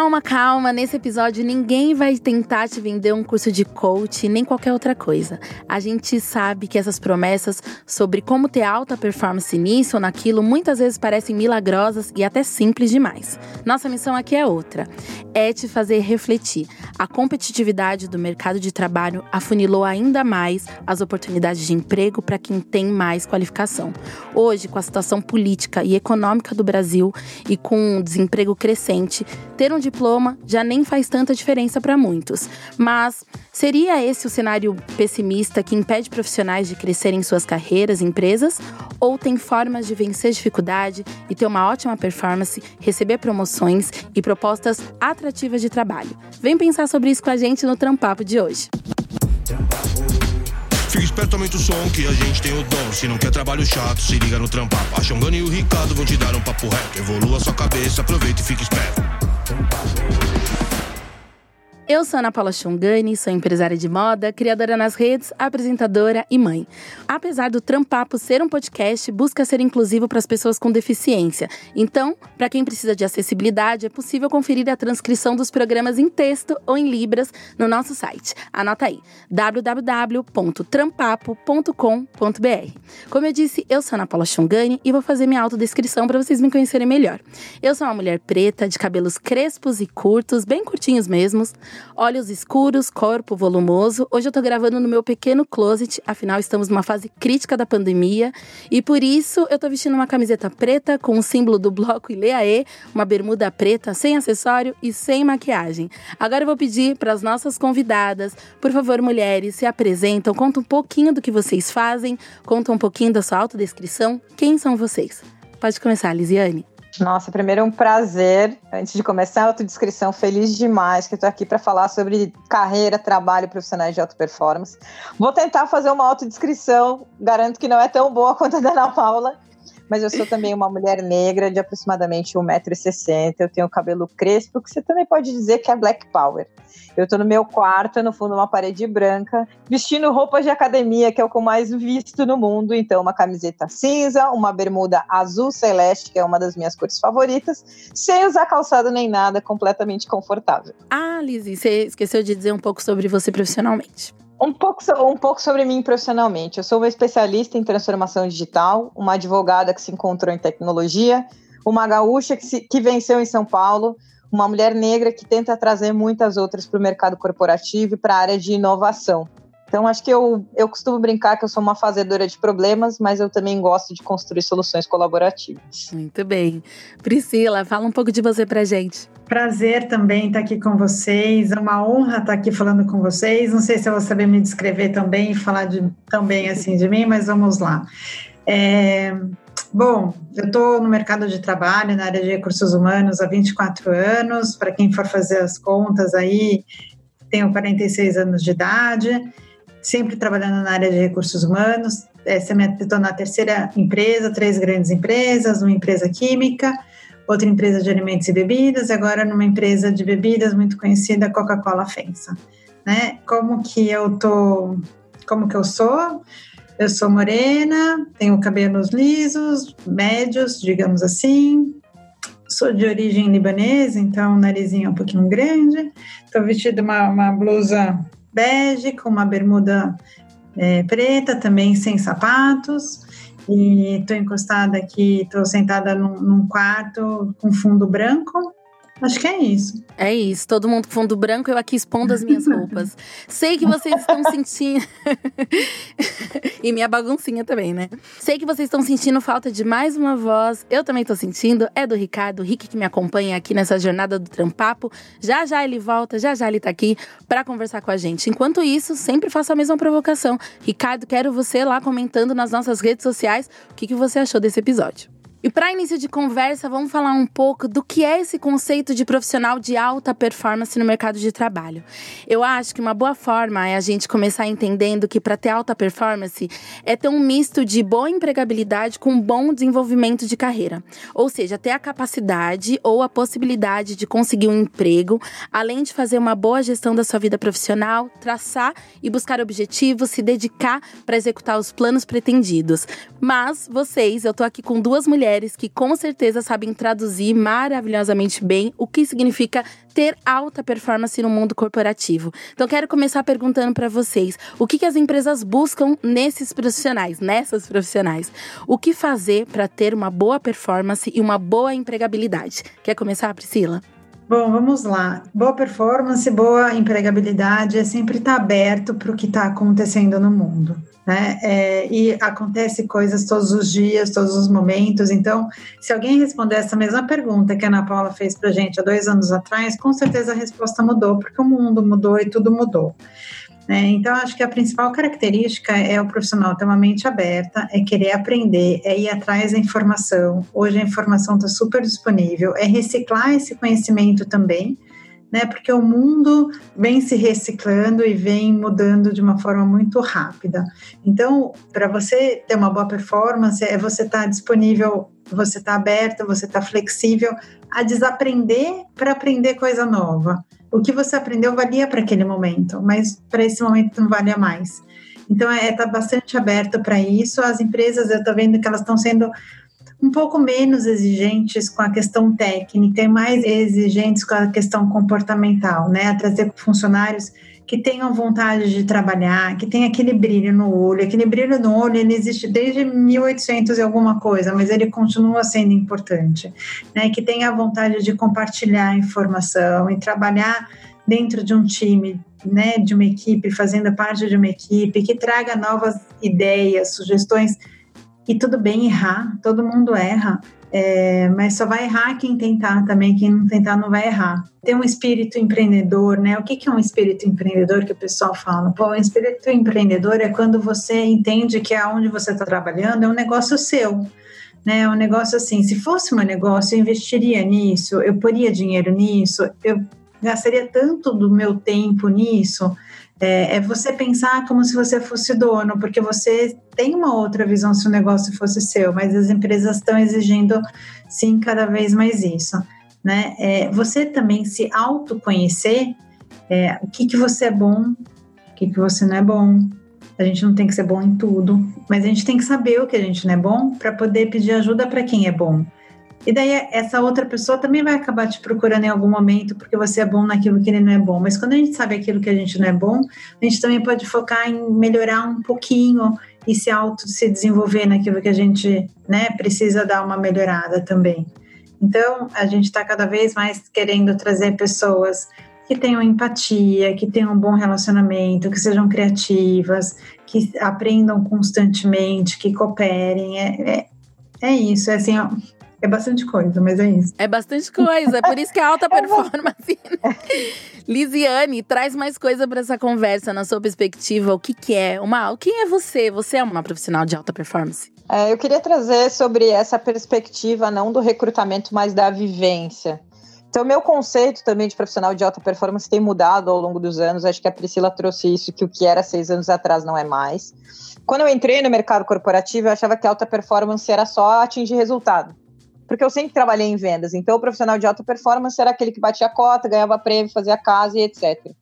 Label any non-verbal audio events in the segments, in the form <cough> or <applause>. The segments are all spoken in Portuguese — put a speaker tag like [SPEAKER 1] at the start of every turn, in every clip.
[SPEAKER 1] Calma, calma. Nesse episódio, ninguém vai tentar te vender um curso de coach nem qualquer outra coisa. A gente sabe que essas promessas sobre como ter alta performance nisso ou naquilo muitas vezes parecem milagrosas e até simples demais. Nossa missão aqui é outra: é te fazer refletir. A competitividade do mercado de trabalho afunilou ainda mais as oportunidades de emprego para quem tem mais qualificação. Hoje, com a situação política e econômica do Brasil e com o desemprego crescente, ter um diploma já nem faz tanta diferença para muitos. Mas seria esse o cenário pessimista que impede profissionais de crescerem em suas carreiras e empresas? Ou tem formas de vencer dificuldade e ter uma ótima performance, receber promoções e propostas atrativas de trabalho? Vem pensar sobre isso com a gente no Trampapo de hoje.
[SPEAKER 2] Fica esperto, aumenta o som que a gente tem o dom. Se não quer trabalho chato, se liga no trampapo. A Xongana e o Ricardo vão te dar um papo reto. Evolua sua cabeça, aproveita e fica esperto. Bye.
[SPEAKER 1] Eu sou Ana Paula Chongani, sou empresária de moda, criadora nas redes, apresentadora e mãe. Apesar do Trampapo ser um podcast, busca ser inclusivo para as pessoas com deficiência. Então, para quem precisa de acessibilidade, é possível conferir a transcrição dos programas em texto ou em libras no nosso site. Anota aí: www.trampapo.com.br. Como eu disse, eu sou Ana Paula Chongani e vou fazer minha autodescrição para vocês me conhecerem melhor. Eu sou uma mulher preta, de cabelos crespos e curtos, bem curtinhos mesmos Olhos escuros, corpo volumoso. Hoje eu tô gravando no meu pequeno closet, afinal estamos numa fase crítica da pandemia. E por isso eu tô vestindo uma camiseta preta com o símbolo do bloco Ileaê, uma bermuda preta sem acessório e sem maquiagem. Agora eu vou pedir para as nossas convidadas, por favor, mulheres, se apresentam, conta um pouquinho do que vocês fazem, conta um pouquinho da sua autodescrição. Quem são vocês? Pode começar, Lisiane.
[SPEAKER 3] Nossa, primeiro é um prazer. Antes de começar a autodescrição, feliz demais que estou aqui para falar sobre carreira, trabalho profissionais de alta performance. Vou tentar fazer uma autodescrição, garanto que não é tão boa quanto a da Ana Paula, mas eu sou também uma mulher negra de aproximadamente 1,60m. Eu tenho cabelo crespo, que você também pode dizer que é Black Power. Eu estou no meu quarto, no fundo, uma parede branca, vestindo roupas de academia, que é o que eu mais visto no mundo. Então, uma camiseta cinza, uma bermuda azul celeste, que é uma das minhas cores favoritas, sem usar calçado nem nada, completamente confortável.
[SPEAKER 1] Ah, Lizzie, você esqueceu de dizer um pouco sobre você profissionalmente.
[SPEAKER 3] Um pouco, um pouco sobre mim profissionalmente. Eu sou uma especialista em transformação digital, uma advogada que se encontrou em tecnologia, uma gaúcha que, se, que venceu em São Paulo, uma mulher negra que tenta trazer muitas outras para o mercado corporativo e para a área de inovação. Então, acho que eu, eu costumo brincar que eu sou uma fazedora de problemas, mas eu também gosto de construir soluções colaborativas.
[SPEAKER 1] Muito bem. Priscila, fala um pouco de você para gente.
[SPEAKER 4] Prazer também estar aqui com vocês. É uma honra estar aqui falando com vocês. Não sei se eu vou saber me descrever também e falar de, também assim de mim, mas vamos lá. É, bom, eu estou no mercado de trabalho, na área de recursos humanos há 24 anos. Para quem for fazer as contas aí, tenho 46 anos de idade, sempre trabalhando na área de recursos humanos. Estou na terceira empresa, três grandes empresas, uma empresa química outra empresa de alimentos e bebidas, e agora numa empresa de bebidas muito conhecida, Coca-Cola FENSA. Né? Como que eu tô, como que eu sou? Eu sou morena, tenho cabelos lisos, médios, digamos assim. Sou de origem libanesa, então o narizinho é um pouquinho grande. Estou vestida uma, uma blusa bege com uma bermuda é, preta, também sem sapatos. E estou encostada aqui, estou sentada num, num quarto com fundo branco Acho que é isso.
[SPEAKER 1] É isso. Todo mundo com fundo branco, eu aqui expondo as minhas <laughs> roupas. Sei que vocês estão sentindo. <laughs> e minha baguncinha também, né? Sei que vocês estão sentindo falta de mais uma voz. Eu também tô sentindo. É do Ricardo, o Rick que me acompanha aqui nessa jornada do Trampapo. Já já ele volta, já já ele tá aqui para conversar com a gente. Enquanto isso, sempre faço a mesma provocação. Ricardo, quero você lá comentando nas nossas redes sociais o que, que você achou desse episódio. E para início de conversa, vamos falar um pouco do que é esse conceito de profissional de alta performance no mercado de trabalho. Eu acho que uma boa forma é a gente começar entendendo que para ter alta performance é ter um misto de boa empregabilidade com bom desenvolvimento de carreira. Ou seja, ter a capacidade ou a possibilidade de conseguir um emprego, além de fazer uma boa gestão da sua vida profissional, traçar e buscar objetivos, se dedicar para executar os planos pretendidos. Mas vocês, eu tô aqui com duas mulheres mulheres que com certeza sabem traduzir maravilhosamente bem o que significa ter alta performance no mundo corporativo. Então quero começar perguntando para vocês, o que, que as empresas buscam nesses profissionais, nessas profissionais? O que fazer para ter uma boa performance e uma boa empregabilidade? Quer começar, Priscila?
[SPEAKER 4] Bom, vamos lá. Boa performance, boa empregabilidade é sempre estar tá aberto para o que está acontecendo no mundo. Né? É, e acontece coisas todos os dias, todos os momentos. Então, se alguém responder essa mesma pergunta que a Ana Paula fez para gente há dois anos atrás, com certeza a resposta mudou, porque o mundo mudou e tudo mudou. Né? Então, acho que a principal característica é o profissional ter uma mente aberta, é querer aprender, é ir atrás da informação. Hoje a informação está super disponível, é reciclar esse conhecimento também, né? Porque o mundo vem se reciclando e vem mudando de uma forma muito rápida. Então, para você ter uma boa performance, é você estar tá disponível, você estar tá aberto, você estar tá flexível a desaprender para aprender coisa nova o que você aprendeu valia para aquele momento, mas para esse momento não valia mais. Então, é, tá bastante aberto para isso. As empresas, eu estou vendo que elas estão sendo um pouco menos exigentes com a questão técnica e mais exigentes com a questão comportamental, né? A trazer funcionários que tenham vontade de trabalhar, que tenha aquele brilho no olho. Aquele brilho no olho, ele existe desde 1800 e alguma coisa, mas ele continua sendo importante, né? Que tenha vontade de compartilhar informação e trabalhar dentro de um time, né, de uma equipe, fazendo parte de uma equipe, que traga novas ideias, sugestões. E tudo bem errar, todo mundo erra, é, mas só vai errar quem tentar também, quem não tentar não vai errar. Tem um espírito empreendedor, né? O que, que é um espírito empreendedor que o pessoal fala? Pô, um espírito empreendedor é quando você entende que aonde você está trabalhando é um negócio seu. Né, é um negócio assim, se fosse meu negócio, eu investiria nisso, eu poria dinheiro nisso, eu gastaria tanto do meu tempo nisso, é, é, você pensar como se você fosse dono, porque você tem uma outra visão se o negócio fosse seu, mas as empresas estão exigindo, sim, cada vez mais isso. Né? É, você também se autoconhecer, é, o que, que você é bom, o que, que você não é bom. A gente não tem que ser bom em tudo, mas a gente tem que saber o que a gente não é bom para poder pedir ajuda para quem é bom. E daí essa outra pessoa também vai acabar te procurando em algum momento porque você é bom naquilo que ele não é bom. Mas quando a gente sabe aquilo que a gente não é bom, a gente também pode focar em melhorar um pouquinho e se auto se desenvolver naquilo que a gente né, precisa dar uma melhorada também. Então, a gente está cada vez mais querendo trazer pessoas que tenham empatia, que tenham um bom relacionamento, que sejam criativas, que aprendam constantemente, que cooperem. É, é, é isso, é assim, ó, é bastante coisa, mas é isso.
[SPEAKER 1] É bastante coisa, é por isso que é alta <laughs> performance. <laughs> Lisiane, traz mais coisa para essa conversa, na sua perspectiva. O que, que é? Uma, quem é você? Você é uma profissional de alta performance?
[SPEAKER 3] É, eu queria trazer sobre essa perspectiva, não do recrutamento, mas da vivência. Então, meu conceito também de profissional de alta performance tem mudado ao longo dos anos. Acho que a Priscila trouxe isso, que o que era seis anos atrás não é mais. Quando eu entrei no mercado corporativo, eu achava que alta performance era só atingir resultado porque eu sempre trabalhei em vendas. Então, o profissional de alta performance era aquele que batia a cota, ganhava prêmio, fazia casa e etc.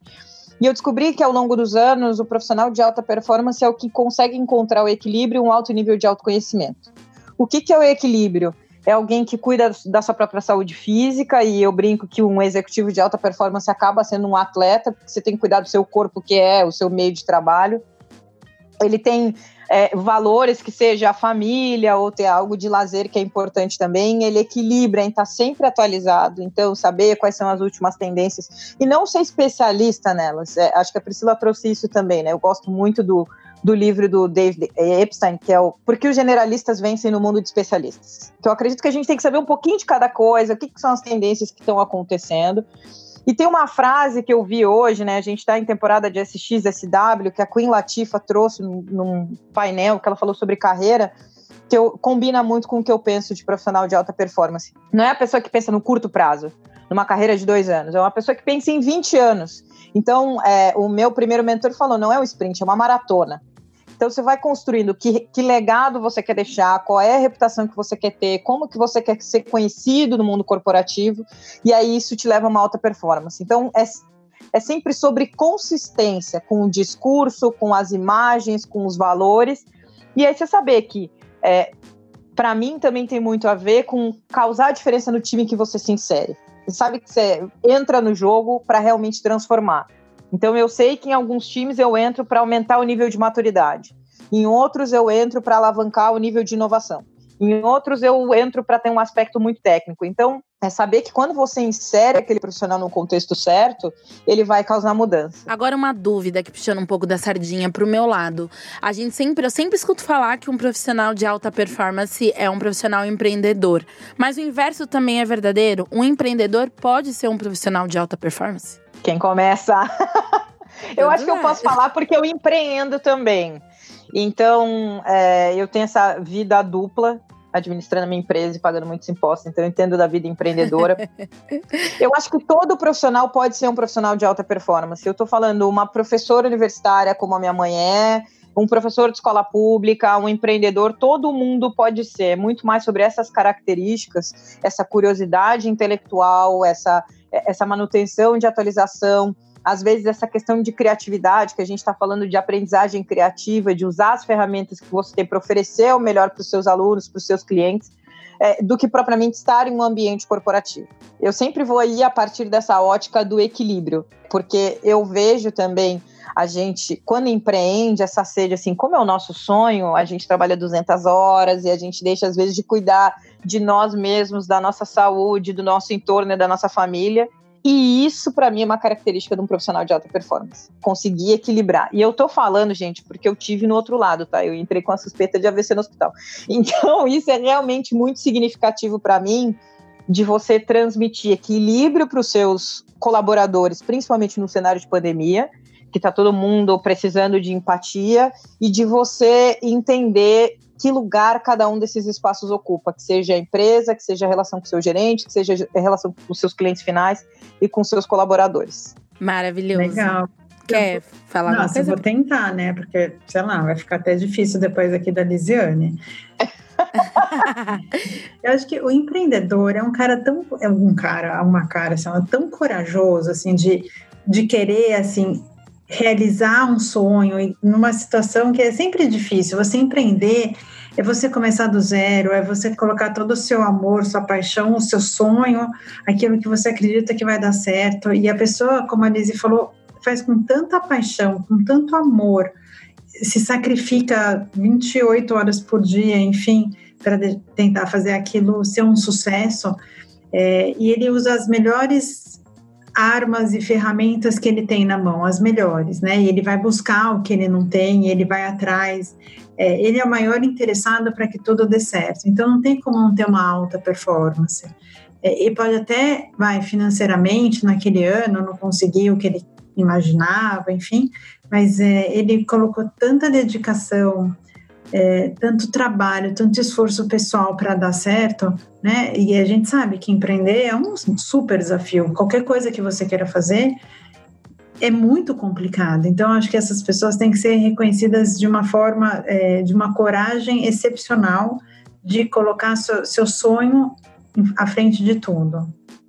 [SPEAKER 3] E eu descobri que ao longo dos anos, o profissional de alta performance é o que consegue encontrar o equilíbrio e um alto nível de autoconhecimento. O que, que é o equilíbrio? É alguém que cuida da sua própria saúde física, e eu brinco que um executivo de alta performance acaba sendo um atleta, porque você tem que cuidar do seu corpo, que é o seu meio de trabalho. Ele tem é, valores que seja a família ou ter algo de lazer que é importante também, ele equilibra em estar tá sempre atualizado, então saber quais são as últimas tendências e não ser especialista nelas. É, acho que a Priscila trouxe isso também, né? Eu gosto muito do, do livro do David Epstein, que é o Por que os generalistas vencem no mundo de especialistas. Então, acredito que a gente tem que saber um pouquinho de cada coisa, o que, que são as tendências que estão acontecendo. E tem uma frase que eu vi hoje, né? A gente está em temporada de SX, SW, que a Queen Latifa trouxe num, num painel que ela falou sobre carreira, que eu, combina muito com o que eu penso de profissional de alta performance. Não é a pessoa que pensa no curto prazo, numa carreira de dois anos, é uma pessoa que pensa em 20 anos. Então, é, o meu primeiro mentor falou: não é um sprint, é uma maratona. Então você vai construindo que, que legado você quer deixar, qual é a reputação que você quer ter, como que você quer ser conhecido no mundo corporativo, e aí isso te leva a uma alta performance. Então é, é sempre sobre consistência com o discurso, com as imagens, com os valores, e aí você saber que é, para mim também tem muito a ver com causar diferença no time que você se insere. Você sabe que você entra no jogo para realmente transformar. Então eu sei que em alguns times eu entro para aumentar o nível de maturidade. Em outros eu entro para alavancar o nível de inovação. Em outros eu entro para ter um aspecto muito técnico. Então, é saber que quando você insere aquele profissional no contexto certo, ele vai causar mudança.
[SPEAKER 1] Agora uma dúvida que puxando um pouco da sardinha para o meu lado. A gente sempre, eu sempre escuto falar que um profissional de alta performance é um profissional empreendedor. Mas o inverso também é verdadeiro? Um empreendedor pode ser um profissional de alta performance?
[SPEAKER 3] Quem começa? <laughs> eu acho que eu posso falar porque eu empreendo também. Então, é, eu tenho essa vida dupla, administrando a minha empresa e pagando muitos impostos, então eu entendo da vida empreendedora. <laughs> eu acho que todo profissional pode ser um profissional de alta performance. Eu estou falando uma professora universitária, como a minha mãe é, um professor de escola pública, um empreendedor, todo mundo pode ser. Muito mais sobre essas características, essa curiosidade intelectual, essa, essa manutenção de atualização, às vezes essa questão de criatividade, que a gente está falando de aprendizagem criativa, de usar as ferramentas que você tem para oferecer o melhor para os seus alunos, para os seus clientes, é, do que propriamente estar em um ambiente corporativo. Eu sempre vou ir a partir dessa ótica do equilíbrio, porque eu vejo também a gente, quando empreende essa sede, assim, como é o nosso sonho, a gente trabalha 200 horas e a gente deixa, às vezes, de cuidar de nós mesmos, da nossa saúde, do nosso entorno e da nossa família. E isso, para mim, é uma característica de um profissional de alta performance. Conseguir equilibrar. E eu tô falando, gente, porque eu tive no outro lado, tá? Eu entrei com a suspeita de AVC no hospital. <laughs> Então, isso é realmente muito significativo para mim, de você transmitir equilíbrio para os seus colaboradores, principalmente no cenário de pandemia, que está todo mundo precisando de empatia, e de você entender que lugar cada um desses espaços ocupa, que seja a empresa, que seja a relação com o seu gerente, que seja a relação com os seus clientes finais e com seus colaboradores.
[SPEAKER 1] Maravilhoso.
[SPEAKER 4] Legal.
[SPEAKER 1] Quer falar Nossa, coisa?
[SPEAKER 4] eu vou tentar, né? Porque, sei lá, vai ficar até difícil depois aqui da Lisiane. <laughs> eu acho que o empreendedor é um cara tão é um cara, uma cara assim, tão corajoso assim de, de querer assim realizar um sonho numa situação que é sempre difícil. Você empreender é você começar do zero, é você colocar todo o seu amor, sua paixão, o seu sonho, aquilo que você acredita que vai dar certo. E a pessoa, como a Lizzie falou, faz com tanta paixão, com tanto amor, se sacrifica 28 horas por dia, enfim, para tentar fazer aquilo ser um sucesso. É, e ele usa as melhores armas e ferramentas que ele tem na mão, as melhores, né? Ele vai buscar o que ele não tem, ele vai atrás. É, ele é o maior interessado para que tudo dê certo. Então não tem como não ter uma alta performance. É, pode até, vai, financeiramente, naquele ano, não conseguir o que ele imaginava, enfim, mas é, ele colocou tanta dedicação, é, tanto trabalho, tanto esforço pessoal para dar certo, né? E a gente sabe que empreender é um super desafio. Qualquer coisa que você queira fazer é muito complicado. Então, acho que essas pessoas têm que ser reconhecidas de uma forma, é, de uma coragem excepcional de colocar seu, seu sonho à frente de tudo.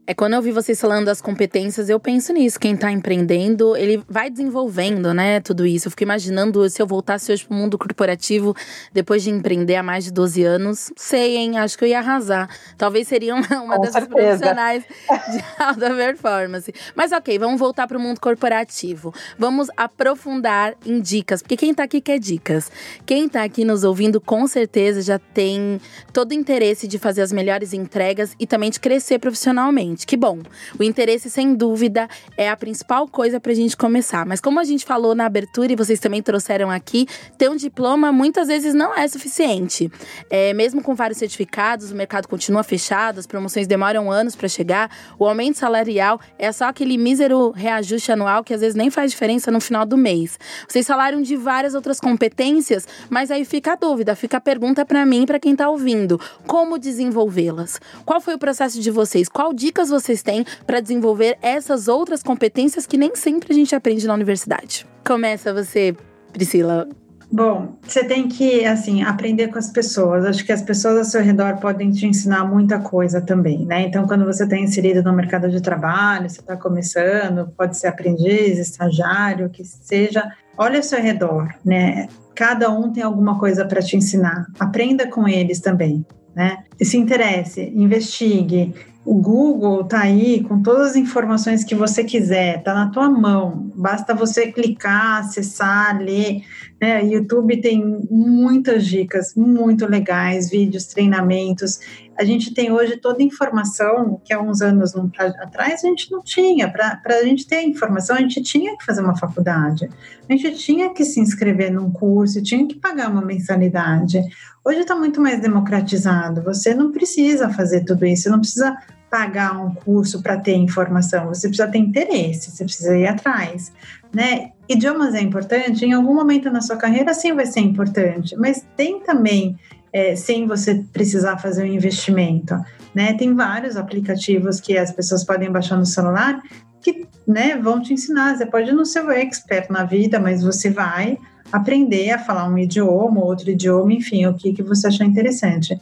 [SPEAKER 1] É quando eu vi vocês falando das competências, eu penso nisso. Quem tá empreendendo, ele vai desenvolvendo, né, tudo isso. Eu fico imaginando se eu voltasse hoje pro mundo corporativo, depois de empreender há mais de 12 anos. Sei, hein? Acho que eu ia arrasar. Talvez seria uma, uma dessas profissionais de <laughs> alta performance. Mas ok, vamos voltar pro mundo corporativo. Vamos aprofundar em dicas, porque quem tá aqui quer dicas. Quem tá aqui nos ouvindo, com certeza já tem todo o interesse de fazer as melhores entregas e também de crescer profissionalmente gente. Que bom. O interesse, sem dúvida, é a principal coisa para a gente começar. Mas como a gente falou na abertura e vocês também trouxeram aqui, ter um diploma muitas vezes não é suficiente. É, mesmo com vários certificados, o mercado continua fechado, as promoções demoram anos para chegar, o aumento salarial é só aquele mísero reajuste anual que às vezes nem faz diferença no final do mês. Vocês falaram de várias outras competências, mas aí fica a dúvida, fica a pergunta para mim, para quem está ouvindo: como desenvolvê-las? Qual foi o processo de vocês? Qual dicas vocês têm para desenvolver essas outras competências que nem sempre a gente aprende na universidade? Começa você, Priscila.
[SPEAKER 4] Bom, você tem que, assim, aprender com as pessoas. Acho que as pessoas ao seu redor podem te ensinar muita coisa também, né? Então, quando você está inserido no mercado de trabalho, você está começando, pode ser aprendiz, estagiário, que seja, olha ao seu redor, né? Cada um tem alguma coisa para te ensinar. Aprenda com eles também. né? E se interesse, investigue. O Google tá aí com todas as informações que você quiser, tá na tua mão. Basta você clicar, acessar, ler. Né? YouTube tem muitas dicas muito legais, vídeos, treinamentos. A gente tem hoje toda a informação que há uns anos atrás a gente não tinha. Para a gente ter informação, a gente tinha que fazer uma faculdade, a gente tinha que se inscrever num curso, tinha que pagar uma mensalidade. Hoje está muito mais democratizado. Você não precisa fazer tudo isso, você não precisa pagar um curso para ter informação, você precisa ter interesse, você precisa ir atrás, né? Idiomas é importante, em algum momento na sua carreira sim vai ser importante, mas tem também, é, sem você precisar fazer um investimento, né? Tem vários aplicativos que as pessoas podem baixar no celular que, né, vão te ensinar. Você pode não ser o expert na vida, mas você vai aprender a falar um idioma, outro idioma, enfim, o que, que você achar interessante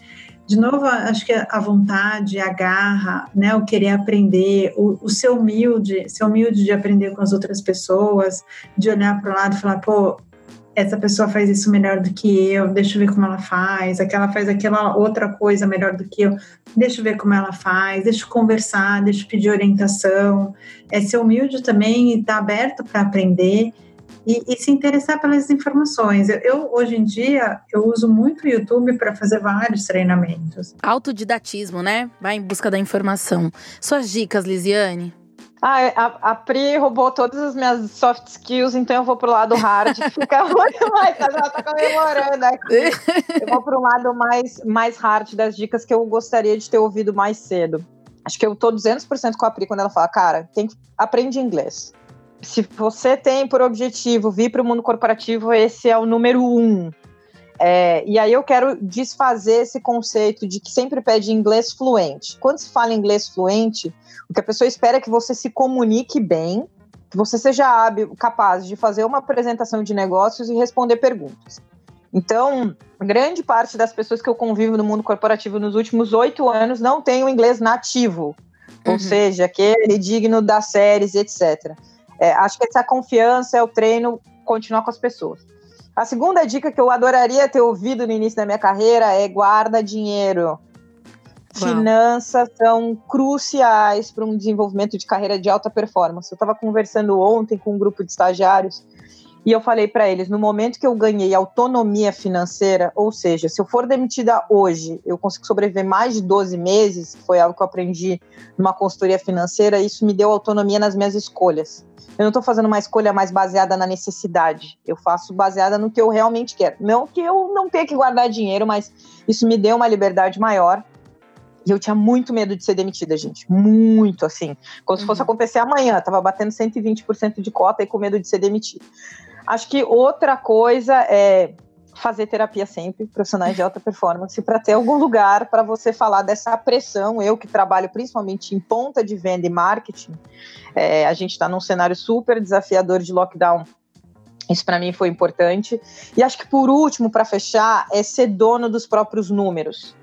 [SPEAKER 4] de novo, acho que a vontade, a garra, né, o querer aprender, o, o ser humilde, ser humilde de aprender com as outras pessoas, de olhar para o lado e falar, pô, essa pessoa faz isso melhor do que eu, deixa eu ver como ela faz, aquela faz aquela outra coisa melhor do que eu, deixa eu ver como ela faz, deixa eu conversar, deixa eu pedir orientação, é ser humilde também e estar tá aberto para aprender e, e, se interessar pelas informações. Eu, eu, hoje em dia, eu uso muito o YouTube para fazer vários treinamentos.
[SPEAKER 1] Autodidatismo, né? Vai em busca da informação. Suas dicas, Lisiane?
[SPEAKER 3] Ah, a, a Pri roubou todas as minhas soft skills, então eu vou pro lado hard, que fica <laughs> muito mais. Ela tá comemorando aqui. Eu vou pro lado mais, mais hard das dicas que eu gostaria de ter ouvido mais cedo. Acho que eu tô 200% com a Pri quando ela fala, cara, tem que aprende inglês se você tem por objetivo vir para o mundo corporativo, esse é o número um. É, e aí eu quero desfazer esse conceito de que sempre pede inglês fluente. Quando se fala inglês fluente, o que a pessoa espera é que você se comunique bem, que você seja hábil, capaz de fazer uma apresentação de negócios e responder perguntas. Então, grande parte das pessoas que eu convivo no mundo corporativo nos últimos oito anos não tem o inglês nativo, uhum. ou seja, aquele digno das séries, etc. É, acho que essa confiança é o treino continuar com as pessoas. A segunda dica que eu adoraria ter ouvido no início da minha carreira é guarda dinheiro. Uau. Finanças são cruciais para um desenvolvimento de carreira de alta performance. Eu estava conversando ontem com um grupo de estagiários e eu falei para eles: no momento que eu ganhei autonomia financeira, ou seja, se eu for demitida hoje, eu consigo sobreviver mais de 12 meses, foi algo que eu aprendi numa consultoria financeira, isso me deu autonomia nas minhas escolhas. Eu não estou fazendo uma escolha mais baseada na necessidade, eu faço baseada no que eu realmente quero. Não que eu não tenha que guardar dinheiro, mas isso me deu uma liberdade maior e eu tinha muito medo de ser demitida, gente. Muito, assim. Como se fosse uhum. acontecer amanhã. Tava batendo 120% de cota e com medo de ser demitida. Acho que outra coisa é fazer terapia sempre, profissionais de alta performance, para ter algum lugar para você falar dessa pressão. Eu que trabalho principalmente em ponta de venda e marketing, é, a gente está num cenário super desafiador de lockdown. Isso para mim foi importante. E acho que por último, para fechar, é ser dono dos próprios números.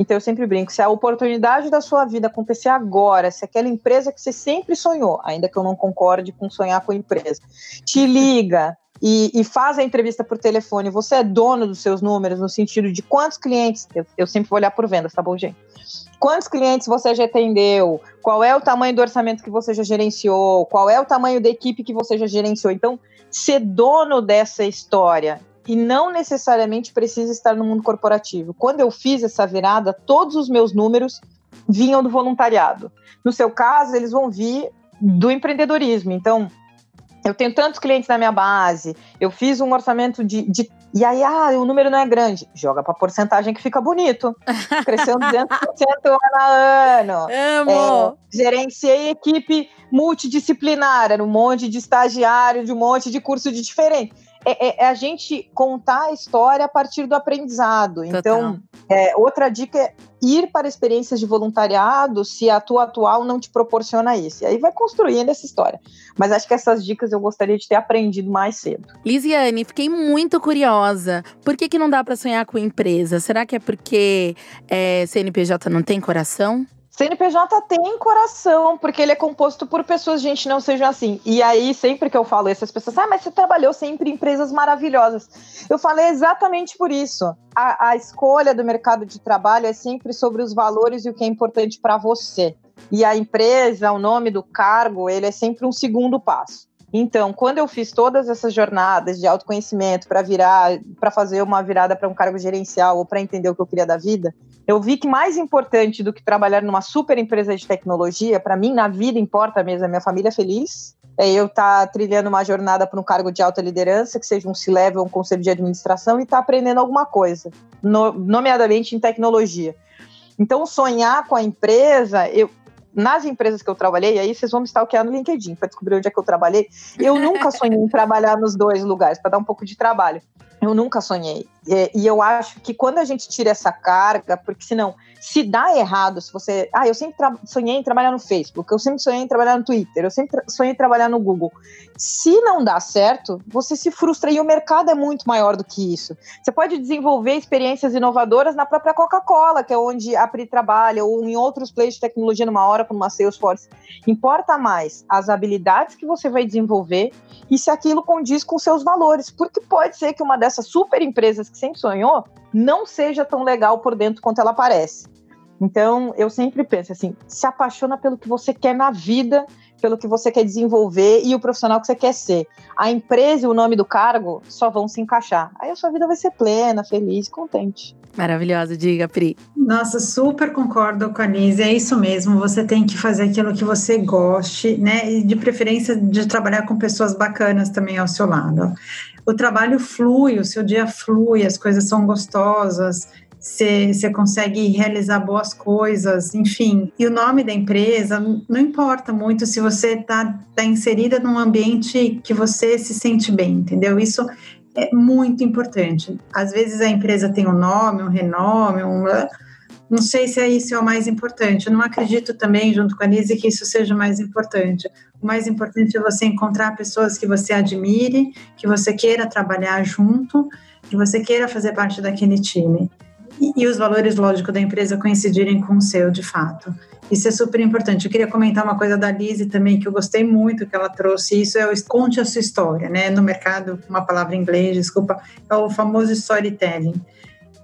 [SPEAKER 3] Então eu sempre brinco, se a oportunidade da sua vida acontecer agora, se aquela empresa que você sempre sonhou, ainda que eu não concorde com sonhar com a empresa, te liga, e, e, faz a entrevista por telefone, você é dono dos seus números, no sentido de quantos clientes, eu, eu, sempre vou olhar por vendas, tá bom, gente? Quantos clientes você já atendeu? Qual é o tamanho do orçamento que você já gerenciou? Qual é o tamanho da equipe que você já gerenciou? Então, ser dono dessa história e não necessariamente precisa estar no mundo corporativo. Quando eu fiz essa virada, todos os meus números vinham do voluntariado. No seu caso, eles vão vir do empreendedorismo. Então, eu tenho tantos clientes na minha base, eu fiz um orçamento de. de e aí, ah, o número não é grande. Joga para porcentagem que fica bonito. <laughs> Cresceu 200% ano a ano.
[SPEAKER 1] Amo!
[SPEAKER 3] É, gerenciei equipe multidisciplinar, era um monte de estagiário, de um monte de curso de diferente é, é, é, a gente contar a história a partir do aprendizado. Total. Então, é, outra dica é ir para experiências de voluntariado se a tua atual não te proporciona isso. E aí vai construindo essa história. Mas acho que essas dicas eu gostaria de ter aprendido mais cedo.
[SPEAKER 1] Lisiane, fiquei muito curiosa. Por que, que não dá para sonhar com empresa? Será que é porque é, CNPJ não tem coração?
[SPEAKER 3] CNPJ tem coração, porque ele é composto por pessoas, gente, não sejam assim. E aí, sempre que eu falo isso, as pessoas, ah, mas você trabalhou sempre em empresas maravilhosas. Eu falei exatamente por isso. A, a escolha do mercado de trabalho é sempre sobre os valores e o que é importante para você. E a empresa, o nome do cargo, ele é sempre um segundo passo. Então, quando eu fiz todas essas jornadas de autoconhecimento para virar, para fazer uma virada para um cargo gerencial ou para entender o que eu queria da vida, eu vi que mais importante do que trabalhar numa super empresa de tecnologia, para mim na vida importa mesmo a minha família feliz, é eu estar tá trilhando uma jornada para um cargo de alta liderança, que seja um C-level, um conselho de administração e estar tá aprendendo alguma coisa, no, nomeadamente em tecnologia. Então, sonhar com a empresa, eu, nas empresas que eu trabalhei, aí vocês vão me stalkear no LinkedIn para descobrir onde é que eu trabalhei. Eu nunca sonhei em trabalhar nos dois lugares, para dar um pouco de trabalho. Eu nunca sonhei. E, e, eu acho que quando a gente tira essa carga, porque senão, se dá errado, se você. Ah, eu sempre sonhei em trabalhar no Facebook, eu sempre sonhei em trabalhar no Twitter, eu sempre sonhei em trabalhar no Google. Se não dá certo, você se frustra e o mercado é muito maior do que isso. Você pode desenvolver experiências inovadoras na própria Coca-Cola, que é onde a Pri trabalha, ou em outros players de tecnologia numa hora, como uma Salesforce. Importa mais as habilidades que você vai desenvolver e se aquilo condiz com seus valores, porque pode ser que uma dessas super empresas que sempre sonhou não seja tão legal por dentro quanto ela parece. Então, eu sempre penso assim: se apaixona pelo que você quer na vida, pelo que você quer desenvolver e o profissional que você quer ser. A empresa e o nome do cargo só vão se encaixar. Aí a sua vida vai ser plena, feliz, contente.
[SPEAKER 1] Maravilhosa, diga, Pri.
[SPEAKER 4] Nossa, super concordo com a Nise. É isso mesmo. Você tem que fazer aquilo que você goste, né? E de preferência de trabalhar com pessoas bacanas também ao seu lado o trabalho flui, o seu dia flui, as coisas são gostosas, você consegue realizar boas coisas, enfim. E o nome da empresa não importa muito se você está tá inserida num ambiente que você se sente bem, entendeu? Isso é muito importante. Às vezes a empresa tem um nome, um renome, um não sei se é isso é o mais importante. Eu não acredito também, junto com a Nise, que isso seja o mais importante. O mais importante é você encontrar pessoas que você admire, que você queira trabalhar junto, que você queira fazer parte daquele time. E, e os valores, lógico, da empresa coincidirem com o seu, de fato. Isso é super importante. Eu queria comentar uma coisa da Lise também, que eu gostei muito que ela trouxe. Isso é o conte a sua história, né? No mercado, uma palavra em inglês, desculpa, é o famoso storytelling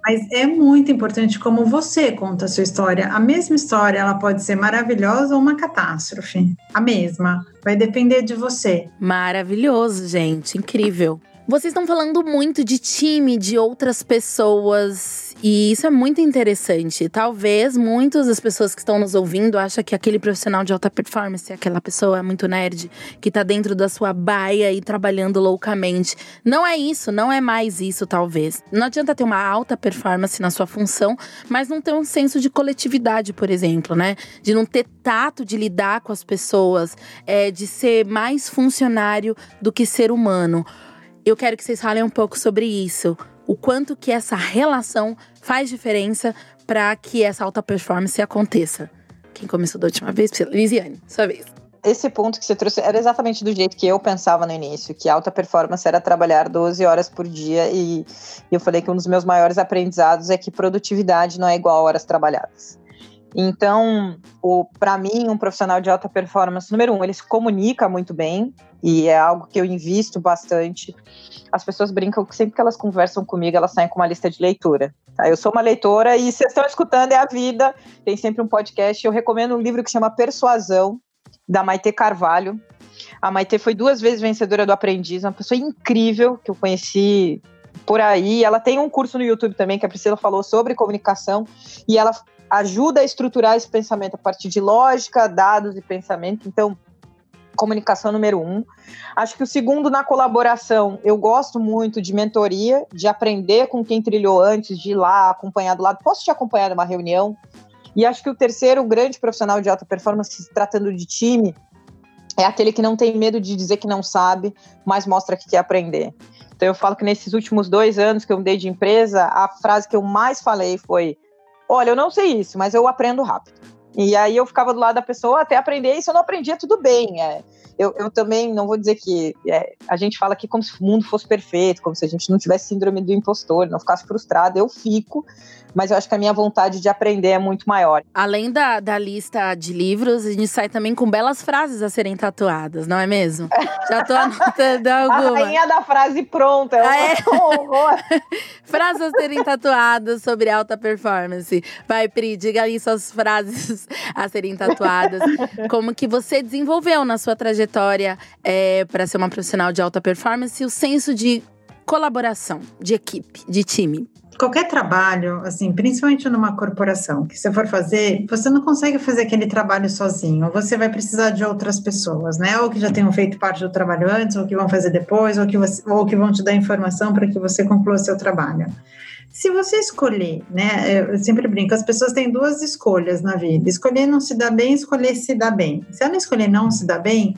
[SPEAKER 4] mas é muito importante como você conta a sua história. A mesma história, ela pode ser maravilhosa ou uma catástrofe. A mesma. Vai depender de você.
[SPEAKER 1] Maravilhoso, gente. Incrível. Vocês estão falando muito de time, de outras pessoas, e isso é muito interessante. Talvez muitas das pessoas que estão nos ouvindo acham que aquele profissional de alta performance aquela pessoa muito nerd que está dentro da sua baia e trabalhando loucamente. Não é isso, não é mais isso, talvez. Não adianta ter uma alta performance na sua função, mas não ter um senso de coletividade, por exemplo, né? De não ter tato de lidar com as pessoas, é, de ser mais funcionário do que ser humano eu quero que vocês falem um pouco sobre isso. O quanto que essa relação faz diferença para que essa alta performance aconteça. Quem começou da última vez? Lisiane, sua vez.
[SPEAKER 3] Esse ponto que você trouxe era exatamente do jeito que eu pensava no início, que alta performance era trabalhar 12 horas por dia e eu falei que um dos meus maiores aprendizados é que produtividade não é igual a horas trabalhadas. Então, para mim, um profissional de alta performance, número um, ele se comunica muito bem, e é algo que eu invisto bastante. As pessoas brincam que sempre que elas conversam comigo, elas saem com uma lista de leitura. Tá? Eu sou uma leitora e vocês estão escutando é a vida. Tem sempre um podcast. Eu recomendo um livro que chama Persuasão, da Maite Carvalho. A Maite foi duas vezes vencedora do Aprendiz, uma pessoa incrível que eu conheci por aí. Ela tem um curso no YouTube também que a Priscila falou sobre comunicação e ela ajuda a estruturar esse pensamento a partir de lógica, dados e pensamento. Então, comunicação número um. Acho que o segundo, na colaboração, eu gosto muito de mentoria, de aprender com quem trilhou antes, de ir lá, acompanhar do lado. Posso te acompanhar numa reunião? E acho que o terceiro, o grande profissional de alta performance, se tratando de time, é aquele que não tem medo de dizer que não sabe, mas mostra que quer aprender. Então eu falo que nesses últimos dois anos que eu mudei de empresa, a frase que eu mais falei foi: Olha, eu não sei isso, mas eu aprendo rápido. E aí eu ficava do lado da pessoa até aprender, e se eu não aprendia, tudo bem. É. Eu, eu também não vou dizer que é, a gente fala aqui como se o mundo fosse perfeito, como se a gente não tivesse síndrome do impostor, não ficasse frustrado. Eu fico, mas eu acho que a minha vontade de aprender é muito maior.
[SPEAKER 1] Além da, da lista de livros, a gente sai também com belas frases a serem tatuadas, não é mesmo? Já tô anotando <laughs> <laughs> alguma.
[SPEAKER 3] A rainha da frase pronta, é, ah, é? <laughs> um horror.
[SPEAKER 1] frases a serem tatuadas sobre alta performance. Vai, Pri, diga aí suas frases a serem tatuadas. Como que você desenvolveu na sua trajetória é, para ser uma profissional de alta performance o senso de colaboração, de equipe, de time?
[SPEAKER 4] Qualquer trabalho, assim, principalmente numa corporação, que você for fazer, você não consegue fazer aquele trabalho sozinho. Você vai precisar de outras pessoas, né? Ou que já tenham feito parte do trabalho antes, ou que vão fazer depois, ou que, você, ou que vão te dar informação para que você conclua seu trabalho. Se você escolher, né? Eu sempre brinco, as pessoas têm duas escolhas na vida: escolher não se dar bem, escolher se dar bem. Se ela escolher não se dar bem,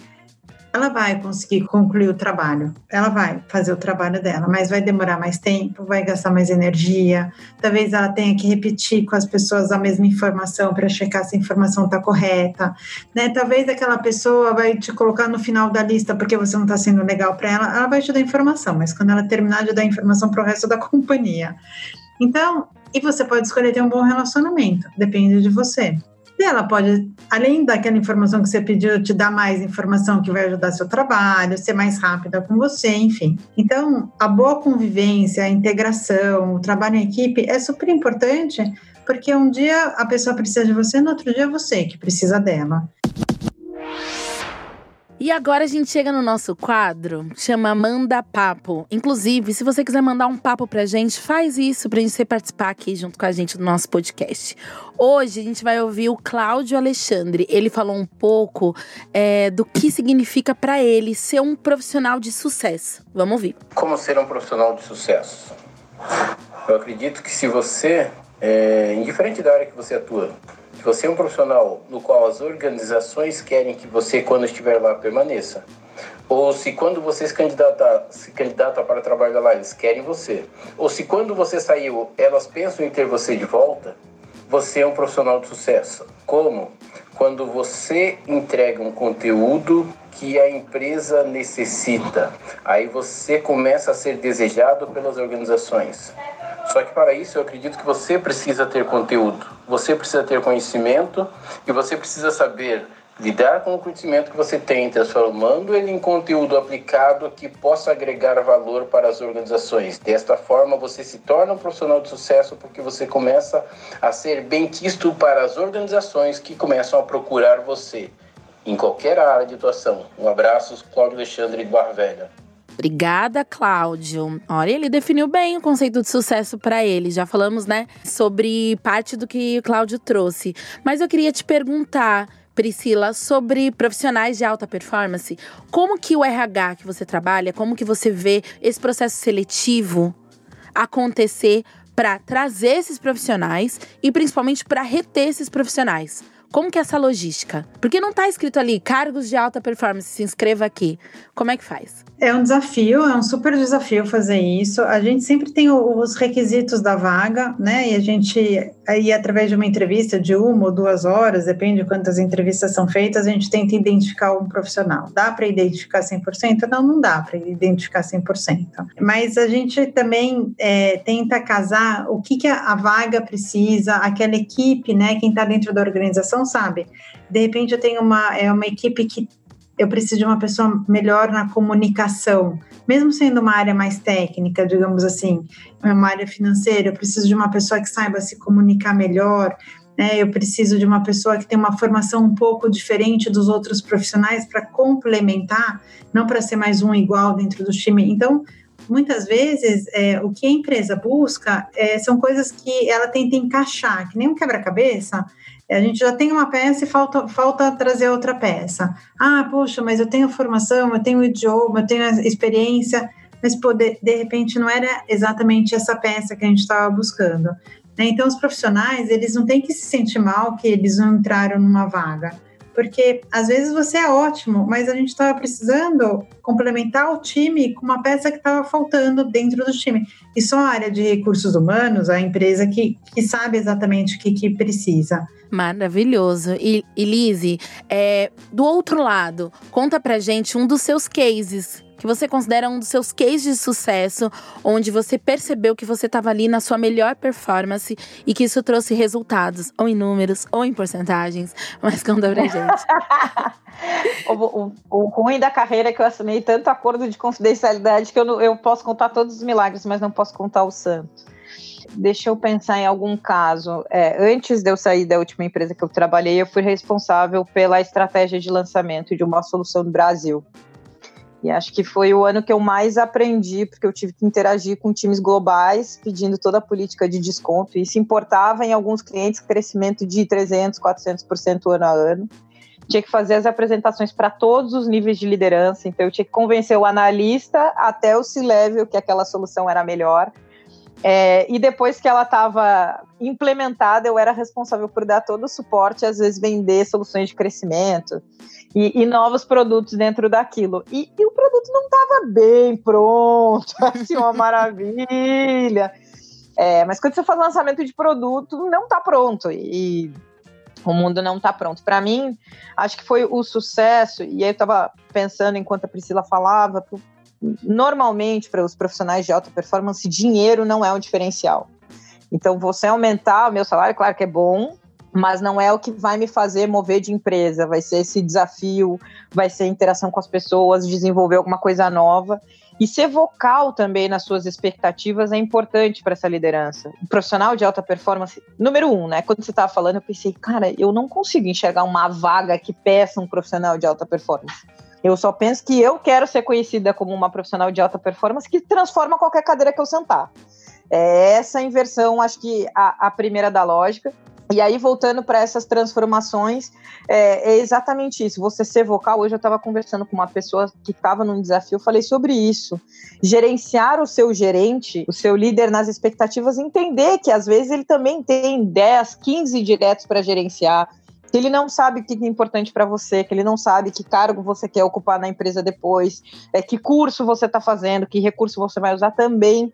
[SPEAKER 4] ela vai conseguir concluir o trabalho, ela vai fazer o trabalho dela, mas vai demorar mais tempo, vai gastar mais energia, talvez ela tenha que repetir com as pessoas a mesma informação para checar se a informação está correta, né? Talvez aquela pessoa vai te colocar no final da lista porque você não está sendo legal para ela, ela vai te dar informação, mas quando ela terminar de dar informação para o resto da <laughs> companhia. Então, e você pode escolher ter um bom relacionamento, depende de você. E ela pode, além daquela informação que você pediu, te dar mais informação que vai ajudar seu trabalho, ser mais rápida com você, enfim. Então, a boa convivência, a integração, o trabalho em equipe é super importante, porque um dia a pessoa precisa de você, no outro dia é você que precisa dela.
[SPEAKER 1] E agora a gente chega no nosso quadro, chama Manda Papo. Inclusive, se você quiser mandar um papo pra gente, faz isso pra gente participar aqui junto com a gente do nosso podcast. Hoje a gente vai ouvir o Cláudio Alexandre. Ele falou um pouco é, do que significa para ele ser um profissional de sucesso. Vamos ouvir.
[SPEAKER 5] Como ser um profissional de sucesso? Eu acredito que se você, é, indiferente da área que você atua, se você é um profissional no qual as organizações querem que você, quando estiver lá, permaneça, ou se quando você se candidata, se candidata para trabalhar lá, eles querem você, ou se quando você saiu, elas pensam em ter você de volta, você é um profissional de sucesso. Como? Quando você entrega um conteúdo que a empresa necessita, aí você começa a ser desejado pelas organizações. Só que para isso eu acredito que você precisa ter conteúdo, você precisa ter conhecimento e você precisa saber lidar com o conhecimento que você tem, transformando ele em conteúdo aplicado que possa agregar valor para as organizações. Desta forma, você se torna um profissional de sucesso porque você começa a ser bem quisto para as organizações que começam a procurar você em qualquer área de atuação. Um abraço, Cláudio Alexandre de Barra Velha.
[SPEAKER 1] Obrigada, Cláudio. Olha, ele definiu bem o conceito de sucesso para ele. Já falamos, né, sobre parte do que o Cláudio trouxe. Mas eu queria te perguntar, Priscila, sobre profissionais de alta performance. Como que o RH que você trabalha, como que você vê esse processo seletivo acontecer para trazer esses profissionais e principalmente para reter esses profissionais? Como que é essa logística? Porque não está escrito ali cargos de alta performance, se inscreva aqui. Como é que faz?
[SPEAKER 4] É um desafio, é um super desafio fazer isso. A gente sempre tem os requisitos da vaga, né? E a gente, aí através de uma entrevista de uma ou duas horas, depende de quantas entrevistas são feitas, a gente tenta identificar um profissional. Dá para identificar 100%? Não, não dá para identificar 100%. Mas a gente também é, tenta casar o que, que a vaga precisa, aquela equipe, né? Quem está dentro da organização sabe. De repente eu tenho uma, é uma equipe que eu preciso de uma pessoa melhor na comunicação, mesmo sendo uma área mais técnica, digamos assim, uma área financeira, eu preciso de uma pessoa que saiba se comunicar melhor, né? Eu preciso de uma pessoa que tem uma formação um pouco diferente dos outros profissionais para complementar, não para ser mais um igual dentro do time. Então, muitas vezes é, o que a empresa busca é, são coisas que ela tenta encaixar, que nem um quebra-cabeça. A gente já tem uma peça e falta, falta trazer outra peça. Ah, poxa, mas eu tenho formação, eu tenho idioma, eu tenho experiência, mas pô, de, de repente não era exatamente essa peça que a gente estava buscando. Né? Então, os profissionais, eles não têm que se sentir mal que eles não entraram numa vaga porque às vezes você é ótimo, mas a gente estava precisando complementar o time com uma peça que estava faltando dentro do time. E só a área de recursos humanos, a empresa que, que sabe exatamente o que, que precisa.
[SPEAKER 1] Maravilhoso. E, e Lizzie, é, do outro lado, conta pra gente um dos seus cases que você considera um dos seus cases de sucesso, onde você percebeu que você estava ali na sua melhor performance e que isso trouxe resultados, ou em números, ou em porcentagens. <laughs> Mas conta pra gente. <laughs>
[SPEAKER 3] o, o, o, ruim da carreira é que eu assinei tanto acordo de confidencialidade que eu, não, eu posso contar todos os milagres, mas não posso contar o santo. Deixa eu pensar em algum caso. É, antes de eu sair da última empresa que eu trabalhei, eu fui responsável pela estratégia de lançamento de uma solução do Brasil. E acho que foi o ano que eu mais aprendi, porque eu tive que interagir com times globais, pedindo toda a política de desconto. E isso importava em alguns clientes crescimento de 300%, 400% ano a ano. Tinha que fazer as apresentações para todos os níveis de liderança. Então, eu tinha que convencer o analista até o C-level que aquela solução era melhor. É, e depois que ela estava implementada, eu era responsável por dar todo o suporte, às vezes vender soluções de crescimento e, e novos produtos dentro daquilo. E, e o produto não estava bem pronto, <laughs> assim, uma maravilha. É, mas quando você faz lançamento de produto, não está pronto. E o mundo não está pronto. Para mim, acho que foi o sucesso, e aí eu estava pensando enquanto a Priscila falava, normalmente para os profissionais de alta performance, dinheiro não é um diferencial. Então, você aumentar o meu salário, claro que é bom, mas não é o que vai me fazer mover de empresa. Vai ser esse desafio, vai ser interação com as pessoas, desenvolver alguma coisa nova. E ser vocal também nas suas expectativas é importante para essa liderança. O profissional de alta performance, número um, né? Quando você estava falando, eu pensei, cara, eu não consigo enxergar uma vaga que peça um profissional de alta performance. Eu só penso que eu quero ser conhecida como uma profissional de alta performance que transforma qualquer cadeira que eu sentar. É essa inversão, acho que a, a primeira da lógica. E aí, voltando para essas transformações, é, é, exatamente isso. Você ser vocal. Hoje eu estava conversando com uma pessoa que estava num desafio, falei sobre isso. Gerenciar o seu gerente, o seu líder nas expectativas, entender que às vezes ele também tem 10, 15 diretos para gerenciar, que ele não sabe o que é importante para você, que ele não sabe que cargo você quer ocupar na empresa depois, é, que curso você está fazendo, que recurso você vai usar também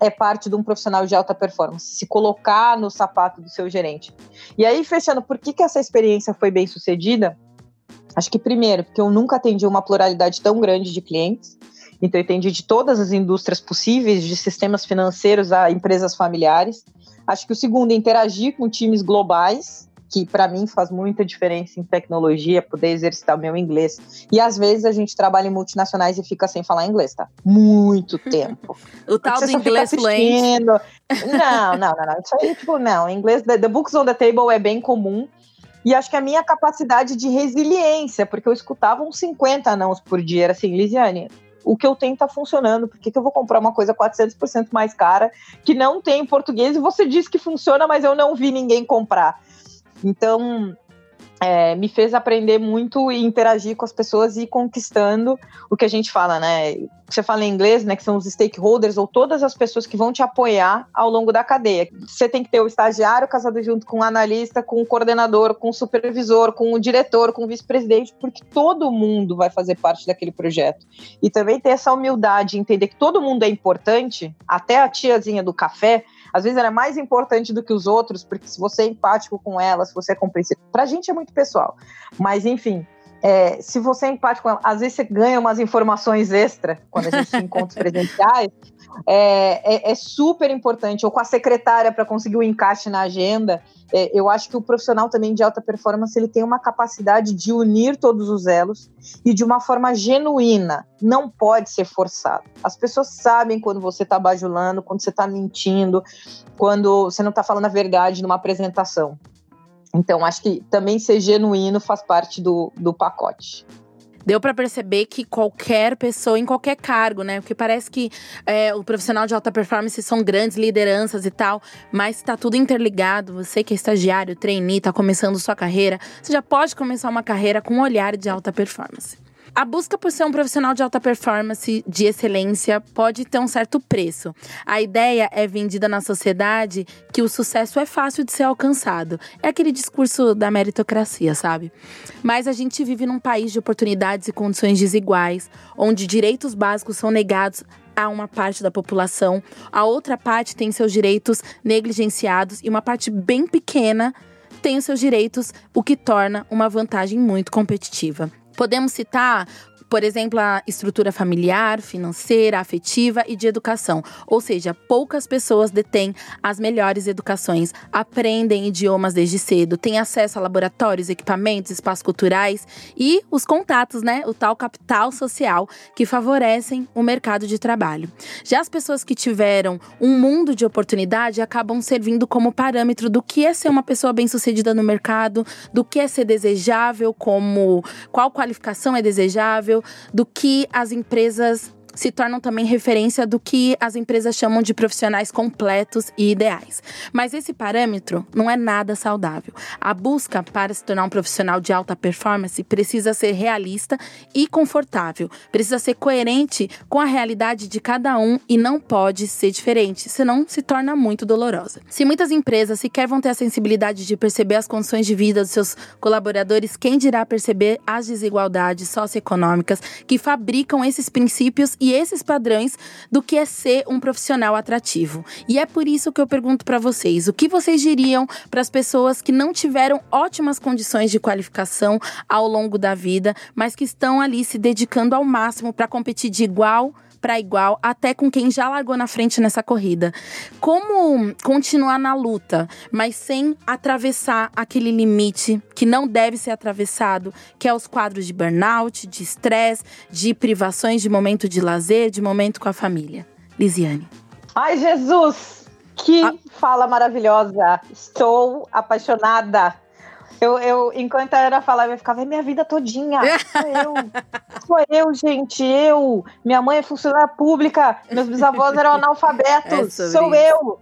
[SPEAKER 3] é parte de um profissional de alta performance, se colocar no sapato do seu gerente. E aí, fechando, por que, que essa experiência foi bem sucedida? Acho que primeiro, porque eu nunca atendi uma pluralidade tão grande de clientes. Então, eu atendi de todas as indústrias possíveis, de sistemas financeiros a empresas familiares. Acho que o segundo, interagir com times globais, que para mim faz muita diferença em tecnologia, poder exercitar o meu inglês. E às vezes a gente trabalha em multinacionais e fica sem falar inglês, tá? Muito <laughs> tempo.
[SPEAKER 1] o tal do inglês fluente.
[SPEAKER 3] Não, não, não, não. Isso aí, tipo, não. Inglês, the, books on the table é bem comum. E acho que a minha capacidade de resiliência, porque eu escutava uns 50 anãos por dia, era assim, Lisiane, o que eu tenho tá funcionando, por que, que eu vou comprar uma coisa 400% mais cara, que não tem em português, e você diz que funciona, mas eu não vi ninguém comprar. Então, é, me fez aprender muito e interagir com as pessoas e ir conquistando o que a gente fala, né? Você fala em inglês, né? Que são os stakeholders ou todas as pessoas que vão te apoiar ao longo da cadeia. Você tem que ter o estagiário casado junto com o analista, com o coordenador, com o supervisor, com o diretor, com o vice-presidente, porque todo mundo vai fazer parte daquele projeto. E também ter essa humildade, entender que todo mundo é importante, até a tiazinha do café às vezes ela é mais importante do que os outros, porque se você é empático com ela, se você é compreensível, pra gente é muito pessoal. Mas, enfim, é, se você é empático com ela, às vezes você ganha umas informações extra quando a gente tem encontros presenciais. É, é, é, super importante, ou com a secretária para conseguir o encaixe na agenda. É, eu acho que o profissional também de alta performance ele tem uma capacidade de unir todos os elos e de uma forma genuína. Não pode ser forçado. As pessoas sabem quando você está bajulando, quando você está mentindo, quando você não está falando a verdade numa apresentação. Então, acho que também ser genuíno faz parte do, do pacote
[SPEAKER 1] deu para perceber que qualquer pessoa, em qualquer cargo, né? Porque parece que é, o profissional de alta performance são grandes lideranças e tal, mas tá tudo interligado. Você que é estagiário, trainee, tá começando sua carreira, você já pode começar uma carreira com um olhar de alta performance. A busca por ser um profissional de alta performance, de excelência, pode ter um certo preço. A ideia é vendida na sociedade que o sucesso é fácil de ser alcançado. É aquele discurso da meritocracia, sabe? Mas a gente vive num país de oportunidades e condições desiguais, onde direitos básicos são negados a uma parte da população, a outra parte tem seus direitos negligenciados e uma parte bem pequena tem os seus direitos, o que torna uma vantagem muito competitiva. Podemos citar Por exemplo, a estrutura familiar, financeira, afetiva e de educação. Ou seja, poucas pessoas detêm as melhores educações, aprendem idiomas desde cedo, têm acesso a laboratórios, equipamentos, espaços culturais e os contatos, né? O tal capital social que favorecem o mercado de trabalho. Já as pessoas que tiveram um mundo de oportunidade acabam servindo como parâmetro do que é ser uma pessoa bem-sucedida no mercado, do que é ser desejável, como qual qualificação é desejável, do que as empresas se tornam também referência do que as empresas chamam de profissionais completos e ideais. Mas esse parâmetro não é nada saudável. A busca para se tornar um profissional de alta performance precisa ser realista e confortável, precisa ser coerente com a realidade de cada um e não pode ser diferente, senão se torna muito dolorosa. Se muitas empresas sequer vão ter a sensibilidade de perceber as condições de vida dos seus colaboradores, quem dirá perceber as desigualdades socioeconômicas que fabricam esses princípios e esses padrões do que é ser um profissional atrativo. E é por isso que eu pergunto para vocês: o que vocês diriam para as pessoas que não tiveram ótimas condições de qualificação ao longo da vida, mas que estão ali se dedicando ao máximo para competir de igual para igual, até com quem já largou na frente nessa corrida. Como continuar na luta, mas sem atravessar aquele limite que não deve ser atravessado, que é os quadros de burnout, de estresse, de privações de momento de lazer, de momento com a família. Lisiane.
[SPEAKER 3] Ai, Jesus! Que ah. fala maravilhosa! Estou apaixonada eu, eu, enquanto a Ana falava, eu ficava, é minha vida todinha. <laughs> Sou eu. Sou eu, gente. Eu. Minha mãe é funcionária pública. Meus bisavós eram analfabetos. É Sou isso. eu.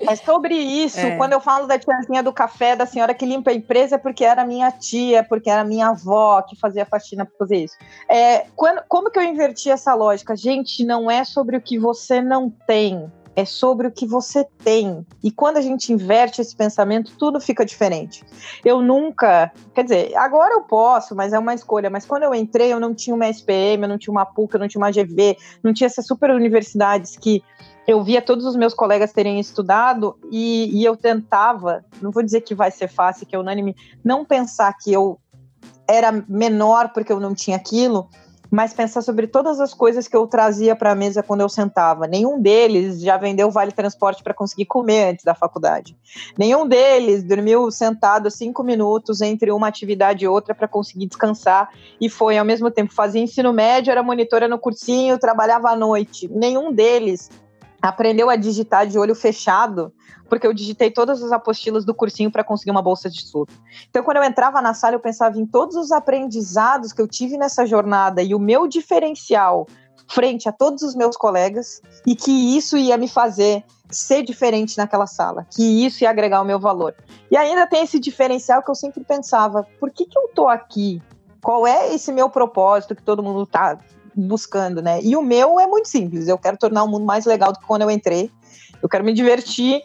[SPEAKER 3] É sobre isso. É. Quando eu falo da tiazinha do café, da senhora que limpa a empresa, é porque era minha tia, porque era minha avó que fazia faxina para fazer isso. É, quando, como que eu inverti essa lógica? Gente, não é sobre o que você não tem é sobre o que você tem. E quando a gente inverte esse pensamento, tudo fica diferente. Eu nunca, quer dizer, agora eu posso, mas é uma escolha. Mas quando eu entrei, eu não tinha uma SPM, eu não tinha uma PUC, eu não tinha uma GV, não tinha essas super universidades que eu via todos os meus colegas terem estudado e, e eu tentava, não vou dizer que vai ser fácil, que é unânime, não pensar que eu era menor porque eu não tinha aquilo, mas pensar sobre todas as coisas que eu trazia para a mesa quando eu sentava. Nenhum deles já vendeu vale transporte para conseguir comer antes da faculdade. Nenhum deles dormiu sentado cinco minutos entre uma atividade e outra para conseguir descansar e foi ao mesmo tempo fazia ensino médio, era monitora no cursinho, trabalhava à noite. Nenhum deles aprendeu a digitar de olho fechado porque eu digitei todas as apostilas do cursinho para conseguir uma bolsa de estudo. Então, quando eu entrava na sala, eu pensava em todos os aprendizados que eu tive nessa jornada e o meu diferencial frente a todos os meus colegas e que isso ia me fazer ser diferente naquela sala, que isso ia agregar o meu valor. E ainda tem esse diferencial que eu sempre pensava, por que, que eu tô aqui? Qual é esse meu propósito que todo mundo tá buscando, né? E o meu é muito simples, eu quero tornar o mundo mais legal do que quando eu entrei. Eu quero me divertir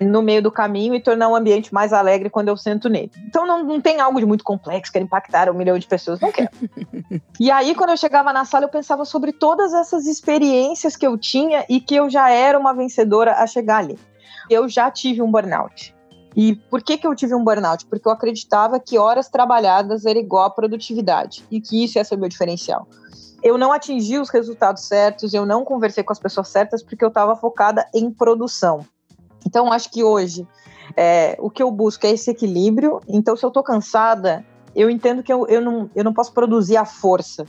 [SPEAKER 3] no meio do caminho e tornar o ambiente mais alegre quando eu sento nele. Então não, não tem algo de muito complexo, quero impactar um milhão de pessoas, não quero. <laughs> e aí, quando eu chegava na sala, eu pensava sobre todas essas experiências que eu tinha e que eu já era uma vencedora a chegar ali. Eu já tive um burnout. E por que, que eu tive um burnout? Porque eu acreditava que horas trabalhadas era igual a produtividade e que isso ia ser o meu diferencial. Eu não atingi os resultados certos, eu não conversei com as pessoas certas porque eu estava focada em produção. Então, acho que hoje é, o que eu busco é esse equilíbrio. Então, se eu estou cansada, eu entendo que eu, eu, não, eu não posso produzir a força.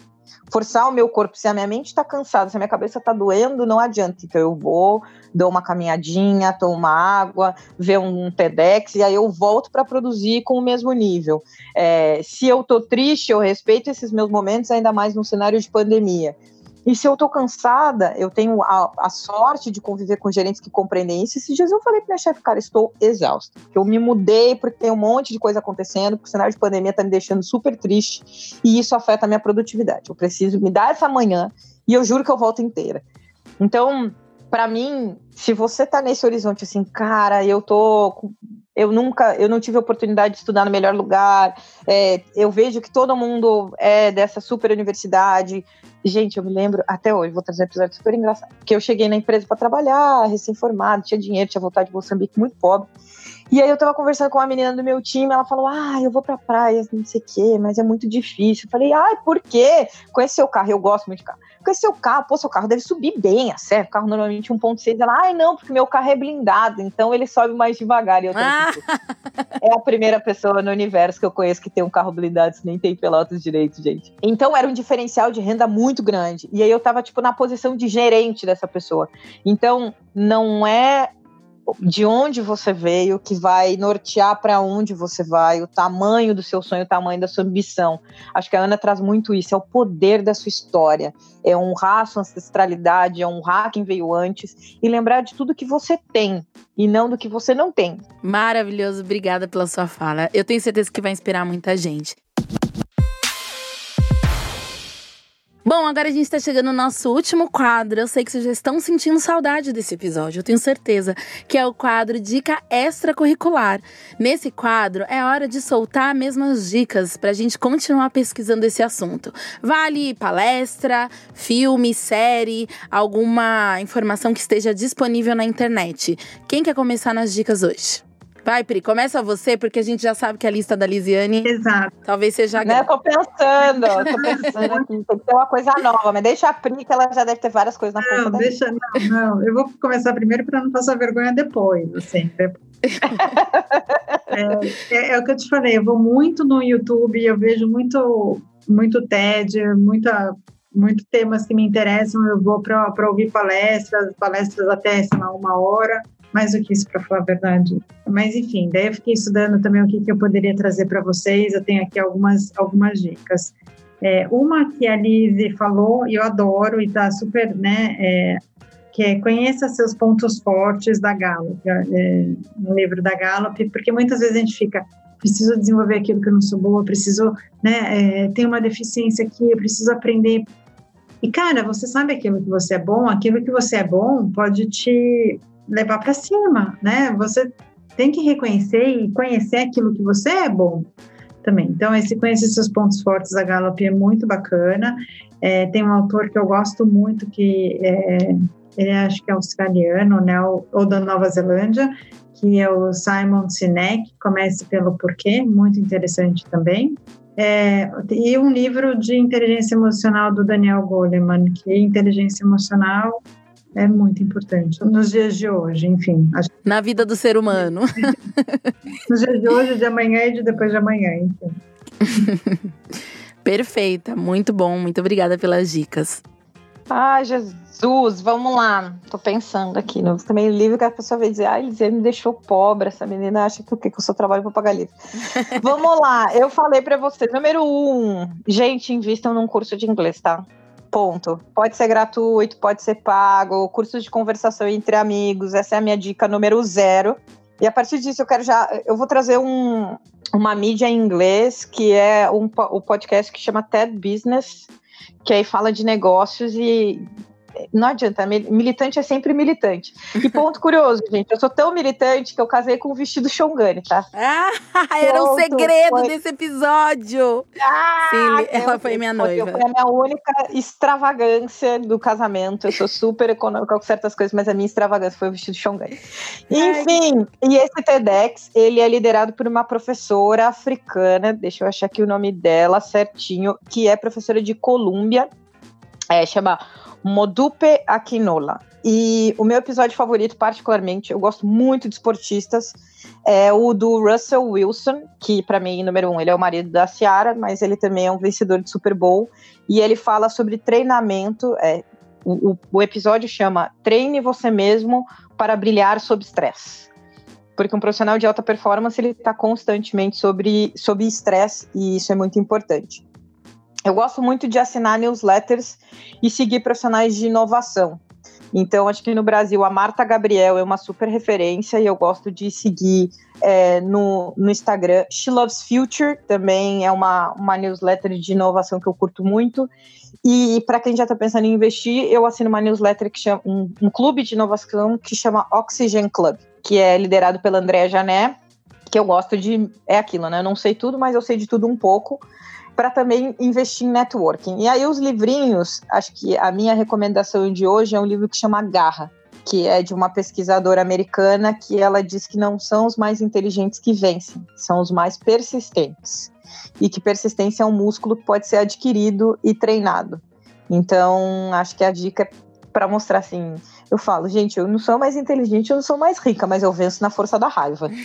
[SPEAKER 3] Forçar o meu corpo, se a minha mente está cansada, se a minha cabeça está doendo, não adianta. Então eu vou, dou uma caminhadinha, tomo uma água, ver um TEDx e aí eu volto para produzir com o mesmo nível. É, se eu estou triste, eu respeito esses meus momentos, ainda mais no cenário de pandemia. E se eu tô cansada, eu tenho a, a, sorte de conviver com gerentes que compreendem isso. Esses dias eu falei pra minha chefe, cara, estou exausta. Eu me mudei porque tem um monte de coisa acontecendo, porque o cenário de pandemia tá me deixando super triste e isso afeta a minha produtividade. Eu preciso me dar essa manhã e eu juro que eu volto inteira. Então, para mim, se você tá nesse horizonte assim, cara, eu tô eu nunca, eu não tive oportunidade de estudar no melhor lugar. É, eu vejo que todo mundo é dessa super universidade. Gente, eu me lembro até hoje, vou trazer um episódio super engraçado. Que eu cheguei na empresa para trabalhar, recém-formado, tinha dinheiro, tinha voltado de Moçambique muito pobre. E aí eu tava conversando com uma menina do meu time, ela falou: Ah, eu vou pra praia, não sei o quê, mas é muito difícil. Eu falei, ai, por quê? Conhecer o carro, eu gosto muito de carro. Conhecer o carro, pô, seu carro deve subir bem, a sério. O carro normalmente 1.6. Ela, ai, não, porque meu carro é blindado, então ele sobe mais devagar. E eu
[SPEAKER 1] Ah.
[SPEAKER 3] é a primeira pessoa no universo que eu conheço que tem um carro blindado, se nem tem pelotas direito, gente. Então era um diferencial de renda muito grande. E aí eu tava, tipo, na posição de gerente dessa pessoa. Então, não é de onde você veio que vai nortear para onde você vai, o tamanho do seu sonho, o tamanho da sua ambição. Acho que a Ana traz muito isso, é o poder da sua história, é honrar a sua ancestralidade, é honrar quem veio antes e lembrar de tudo que você tem e não do que você não tem.
[SPEAKER 1] Maravilhoso, obrigada pela sua fala. Eu tenho certeza que vai inspirar muita gente. Bom, agora a gente tá chegando no nosso último quadro. Eu sei que vocês já estão sentindo saudade desse episódio, eu tenho certeza, que é o quadro Dica Extracurricular. Nesse quadro é hora de soltar mesmas dicas pra gente continuar pesquisando esse assunto. Vale palestra, filme, série, alguma informação que esteja disponível na internet. Quem quer começar nas dicas hoje? Vai, Pri, começa você, porque a gente já sabe que a lista da Lisiane
[SPEAKER 4] Exato.
[SPEAKER 1] talvez seja
[SPEAKER 3] Né?
[SPEAKER 1] grande.
[SPEAKER 3] Tô pensando, tô pensando aqui, tem que ter uma coisa nova, mas deixa a Pri, que ela já deve ter várias coisas na
[SPEAKER 4] Não,
[SPEAKER 3] ponta da
[SPEAKER 4] deixa, não, não. Eu vou começar primeiro para não passar vergonha depois, assim. <laughs> É, é, é o que eu te falei, eu vou muito no YouTube, eu vejo muito, muito TED, muita, muito temas que me interessam, eu vou para ouvir palestras, palestras até, sei lá, uma hora, mais do que isso, para falar a verdade. Mas, enfim, daí eu fiquei estudando também o que, que eu poderia trazer para vocês, eu tenho aqui algumas, algumas dicas. É, uma que a Lise falou, e eu adoro, e tá super, né, é, que é Conheça seus pontos fortes da Gallup, é, no livro da Gallup, porque muitas vezes a gente fica, preciso desenvolver aquilo que eu não sou boa, preciso, né, é, ter uma deficiência aqui, eu preciso aprender. E, cara, você sabe aquilo que você é bom, aquilo que você é bom pode te levar para cima, né? Você tem que reconhecer e conhecer aquilo que você é bom também. Então, esse Conhecer Seus Pontos Fortes da Gallup é muito bacana. É, tem um autor que eu gosto muito, que é, ele acho que é australiano, né, ou, ou da Nova Zelândia, que é o Simon Sinek, Comece pelo Porquê, muito interessante também. É, e um livro de inteligência emocional do Daniel Goleman, que inteligência emocional é muito importante nos dias de hoje, enfim. Acho,
[SPEAKER 1] Na vida do ser humano. <laughs>
[SPEAKER 4] nos dias de hoje, de amanhã e de depois de amanhã, enfim. <laughs>
[SPEAKER 1] Perfeita, muito bom, muito obrigada pelas dicas.
[SPEAKER 3] Ai, Jesus, vamos lá. Tô pensando aqui. No também livro que a pessoa vai dizer, ai, Lisiane me deixou pobre. Essa menina acha que o? Que eu só trabalho pra pagar livro. <laughs> vamos lá, eu falei pra vocês. Número um, gente, invistam num curso de inglês, tá? Ponto. Pode ser gratuito, pode ser pago, cursos de conversação entre amigos. Essa é a minha dica número zero. E a partir disso eu quero já. Eu vou trazer um, uma mídia em inglês que é um, o podcast que chama TED Business, que aí fala de negócios e não adianta, militante é sempre militante. E ponto curioso, <laughs> gente, eu sou tão militante que eu casei com um vestido Xongani, tá?
[SPEAKER 1] Ah, era um
[SPEAKER 3] Pronto,
[SPEAKER 1] segredo
[SPEAKER 3] foi.
[SPEAKER 1] desse episódio.
[SPEAKER 3] Ah,
[SPEAKER 1] Sim, ela foi minha noiva.
[SPEAKER 3] Foi a minha única extravagância do casamento. Eu sou super econômica com certas coisas, mas a minha extravagância foi o vestido Xongani. Enfim, e esse TEDx, ele é liderado por uma professora africana, deixa eu achar aqui o nome dela certinho, que é professora de Colômbia, é, chama Modupe Akinola. E o meu episódio favorito, particularmente, eu gosto muito de esportistas, é o do Russell Wilson, que para mim, número um, ele é o marido da Ciara, mas ele também é um vencedor de Super Bowl. E ele fala sobre treinamento. É, o, o- o episódio chama Treine você mesmo para brilhar sob estresse. Porque um profissional de alta performance ele está constantemente sobre sob estresse e isso é muito importante. Eu gosto muito de assinar newsletters e seguir profissionais de inovação. Então, acho que no Brasil a Marta Gabriel é uma super referência e eu gosto de seguir é, no, no Instagram. She Loves Future também é uma, uma newsletter de inovação que eu curto muito. E para quem já está pensando em investir, eu assino uma newsletter que chama um, um clube de inovação que chama Oxygen Club, que é liderado pela Andrea Jané, que eu gosto de. É aquilo, né? Eu não sei tudo, mas eu sei de tudo um pouco para também investir em networking. E aí os livrinhos, acho que a minha recomendação de hoje é um livro que chama Garra, que é de uma pesquisadora americana que ela diz que não são os mais inteligentes que vencem, são os mais persistentes. E que persistência é um músculo que pode ser adquirido e treinado. Então, acho que a dica é para mostrar assim, eu falo, gente, eu não sou mais inteligente, eu não sou mais rica, mas eu venço na força da raiva. <laughs>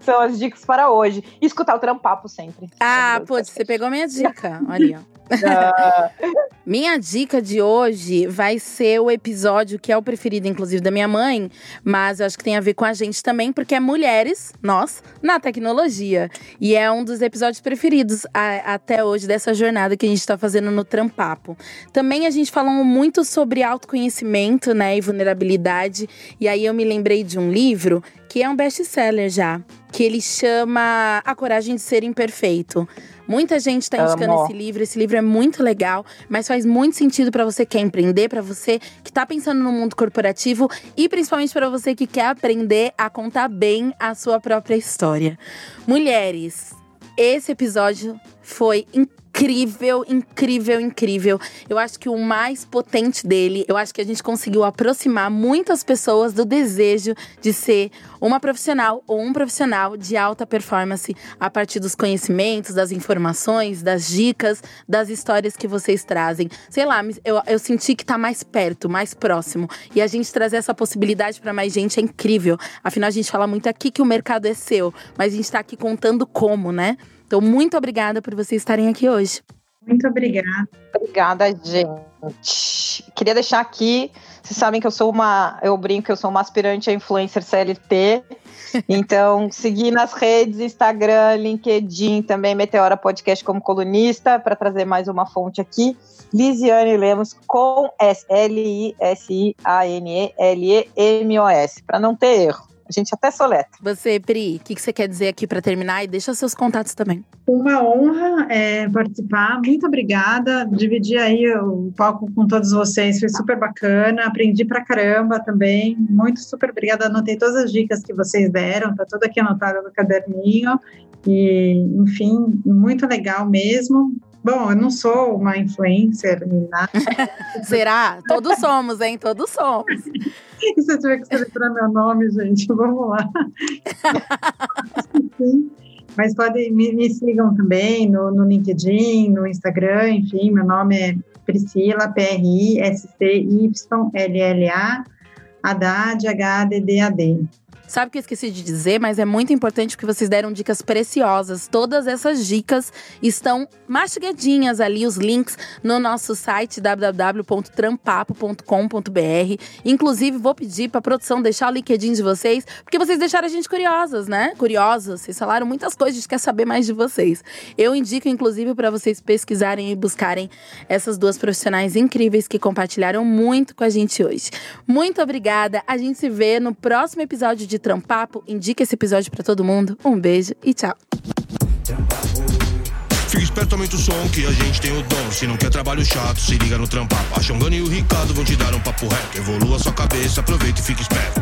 [SPEAKER 3] São as dicas para hoje. E escutar o trampapo sempre.
[SPEAKER 1] Ah, putz, você pegou minha dica. Olha, ó. <laughs> minha dica de hoje vai ser o episódio que é o preferido, inclusive, da minha mãe, mas eu acho que tem a ver com a gente também, porque é mulheres, nós, na tecnologia. E é um dos episódios preferidos a, até hoje dessa jornada que a gente está fazendo no Trampapo. Também a gente muito sobre autoconhecimento, né, e vulnerabilidade. E aí eu me lembrei de um livro que é um best-seller já, que ele chama A Coragem de Ser Imperfeito. Muita gente está indicando Amo. esse livro. Esse livro é muito legal, mas faz muito sentido para você que quer empreender, para você que está pensando no mundo corporativo e principalmente para você que quer aprender a contar bem a sua própria história. Mulheres, esse episódio foi incrível incrível, incrível, incrível. Eu acho que o mais potente dele, eu acho que a gente conseguiu aproximar muitas pessoas do desejo de ser uma profissional ou um profissional de alta performance a partir dos conhecimentos, das informações, das dicas, das histórias que vocês trazem. Sei lá, eu, eu senti que tá mais perto, mais próximo. E a gente trazer essa possibilidade para mais gente é incrível. Afinal, a gente fala muito aqui que o mercado é seu, mas a gente tá aqui contando como, né? Então, muito obrigada por vocês estarem aqui hoje.
[SPEAKER 4] Muito obrigada.
[SPEAKER 3] Obrigada, gente. Queria deixar aqui, vocês sabem que eu sou uma, eu brinco que eu sou uma aspirante a influencer CLT. <laughs> Então, seguir nas redes, Instagram, LinkedIn, também Meteora Podcast como colunista, para trazer mais uma fonte aqui. Lisiane Lemos com S L I S I A N E L E M O S, para não ter erro. A gente até soleta.
[SPEAKER 1] Você, Pri, o que, que você quer dizer aqui para terminar? E deixa seus contatos também.
[SPEAKER 4] Uma honra é, participar. Muito obrigada. Dividir aí o palco com todos vocês foi super bacana. Aprendi pra caramba também. Muito super obrigada. Anotei todas as dicas que vocês deram. Tá tudo aqui anotado no caderninho. E, enfim, muito legal mesmo. Bom, eu não sou uma influencer nem nada. <laughs>
[SPEAKER 1] Será? Todos somos, hein? Todos somos.
[SPEAKER 4] E se eu tiver que escrever meu nome, gente, <laughs> vamos lá. Sim. Mas podem, me, me, sigam também no, no LinkedIn, no Instagram, enfim, meu nome é Priscila, P-R-I-S-C-Y-L-L-A, Haddad, H-A-D-D-A-D.
[SPEAKER 1] Sabe que eu esqueci de dizer, mas é muito importante porque vocês deram dicas preciosas. Todas essas dicas estão mastigadinhas ali, os links no nosso site www.trampapo.com.br. Inclusive, vou pedir para a produção deixar o LinkedIn de vocês, porque vocês deixaram a gente curiosas, né? Curiosos. Vocês falaram muitas coisas, a gente quer saber mais de vocês. Eu indico, inclusive, para vocês pesquisarem e buscarem essas duas profissionais incríveis que compartilharam muito com a gente hoje. Muito obrigada. A gente se vê no próximo episódio de de Trampapo, indica esse episódio para todo mundo. Um beijo e tchau.
[SPEAKER 2] Fica esperto, aumenta o som que a gente tem o dom. Se não quer trabalho chato, se liga no trampapo. A Xongana e o Ricardo vão te dar um papo reto. Evolua sua cabeça, aproveita e fica esperto.